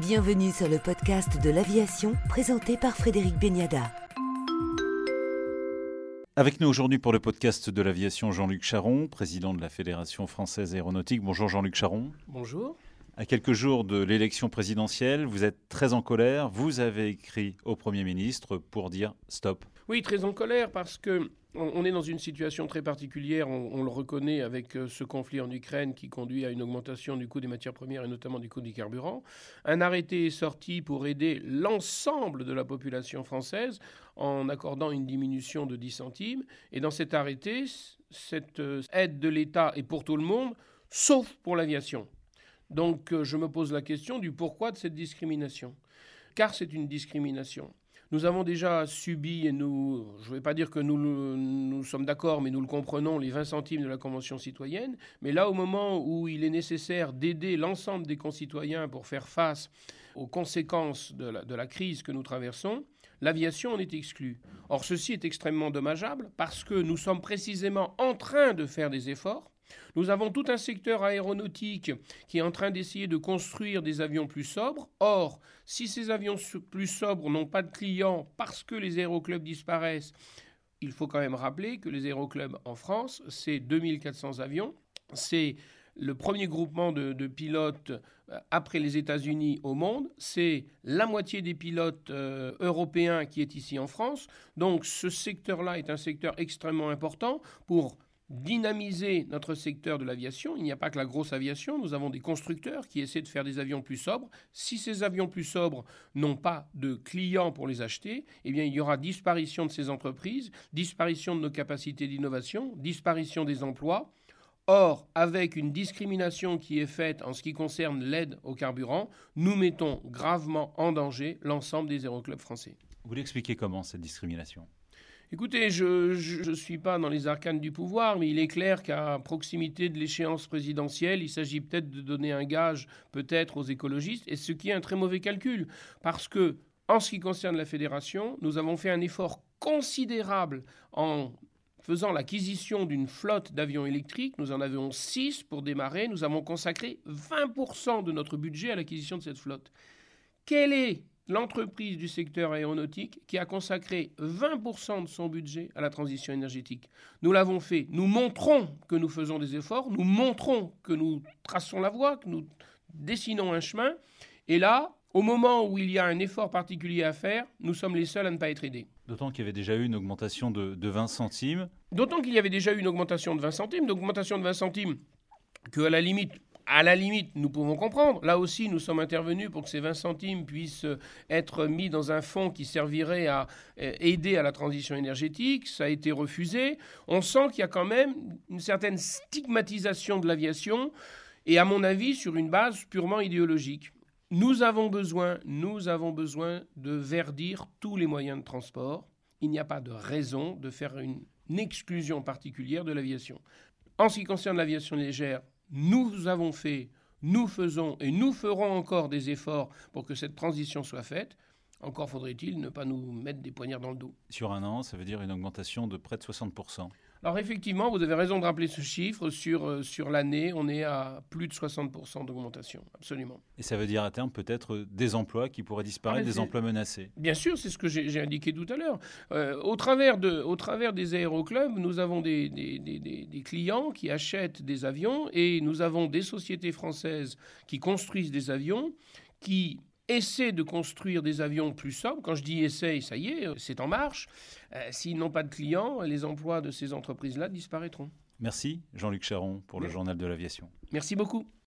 Bienvenue sur le podcast de l'aviation présenté par Frédéric Beniada. Avec nous aujourd'hui pour le podcast de l'aviation, Jean-Luc Charon, président de la Fédération française aéronautique. Bonjour Jean-Luc Charon. Bonjour. À quelques jours de l'élection présidentielle, vous êtes très en colère. Vous avez écrit au Premier ministre pour dire stop. Oui, très en colère parce que on est dans une situation très particulière, on, le reconnaît avec euh, ce conflit en Ukraine qui conduit à une augmentation du coût des matières premières et notamment du coût des carburants. Un arrêté est sorti pour aider l'ensemble de la population française en accordant une diminution de 10 centimes. Et dans cet arrêté, cette euh, aide de l'État est pour tout le monde, sauf pour l'aviation. Donc euh, je me pose la question du pourquoi de cette discrimination. Car c'est une discrimination. Nous avons déjà subi, et je ne vais pas dire que nous, sommes d'accord, mais nous le comprenons, les 20 centimes de la Convention citoyenne. Mais là, au moment où il est nécessaire d'aider l'ensemble des concitoyens pour faire face aux conséquences de la crise que nous traversons, l'aviation en est exclue. Or, ceci est extrêmement dommageable parce que nous sommes précisément en train de faire des efforts nous avons tout un secteur aéronautique qui est en train d'essayer de construire des avions plus sobres. Or, si ces avions plus sobres n'ont pas de clients parce que les aéroclubs disparaissent, il faut quand même rappeler que les aéroclubs en France, c'est 2400 avions. C'est le premier groupement de, pilotes euh, après les États-Unis au monde. C'est la moitié des pilotes euh, européens qui est ici en France. Donc ce secteur-là est un secteur extrêmement important pour dynamiser notre secteur de l'aviation. Il n'y a pas que la grosse aviation, nous avons des constructeurs qui essaient de faire des avions plus sobres. Si ces avions plus sobres n'ont pas de clients pour les acheter, eh bien il y aura disparition de ces entreprises, disparition de nos capacités d'innovation, disparition des emplois. Or, avec une discrimination qui est faite en ce qui concerne l'aide au carburant, nous mettons gravement en danger l'ensemble des aéroclubs français. Vous voulez expliquer comment cette discrimination? Écoutez, je ne suis pas dans les arcanes du pouvoir, mais il est clair qu'à proximité de l'échéance présidentielle, il s'agit peut-être de donner un gage, peut-être aux écologistes, et ce qui est un très mauvais calcul, parce que, en ce qui concerne la fédération, nous avons fait un effort considérable en faisant l'acquisition d'une flotte d'avions électriques. Nous en avions six pour démarrer. Nous avons consacré 20% de notre budget à l'acquisition de cette flotte. Quelle est l'entreprise du secteur aéronautique qui a consacré 20% de son budget à la transition énergétique. Nous l'avons fait. Nous montrons que nous faisons des efforts, nous montrons que nous traçons la voie, que nous dessinons un chemin. Et là, au moment où il y a un effort particulier à faire, nous sommes les seuls à ne pas être aidés. D'autant qu'il y avait déjà eu une augmentation de, de 20 centimes. D'autant qu'il y avait déjà eu une augmentation de 20 centimes, d'augmentation de 20 centimes que à la limite à la limite, nous pouvons comprendre. Là aussi, nous sommes intervenus pour que ces 20 centimes puissent euh, être mis dans un fonds qui servirait à euh, aider à la transition énergétique. Ça a été refusé. On sent qu'il y a quand même une certaine stigmatisation de l'aviation, et à mon avis, sur une base purement idéologique. Nous avons besoin, nous avons besoin de verdir tous les moyens de transport. Il n'y a pas de raison de faire une exclusion particulière de l'aviation. En ce qui concerne l'aviation légère, nous avons fait, nous faisons et nous ferons encore des efforts pour que cette transition soit faite. Encore faudrait-il ne pas nous mettre des poignards dans le dos. Sur un an, ça veut dire une augmentation de près de 60%. Alors effectivement, vous avez raison de rappeler ce chiffre. Sur, euh, sur l'année, on est à plus de 60% d'augmentation, absolument. Et ça veut dire à terme peut-être des emplois qui pourraient disparaître, ah, des emplois menacés Bien sûr, c'est ce que j'ai indiqué tout à l'heure. Euh, au, travers de, au travers des aéroclubs, nous avons des, des, des, des, clients qui achètent des avions et nous avons des sociétés françaises qui construisent des avions qui essaient de construire des avions plus sobres. Quand je dis essaye, ça y est, euh, c'est en marche. Euh, s'ils n'ont pas de clients, les emplois de ces entreprises-là disparaîtront. Merci Jean-Luc Charon pour le journal de l'aviation. Merci beaucoup.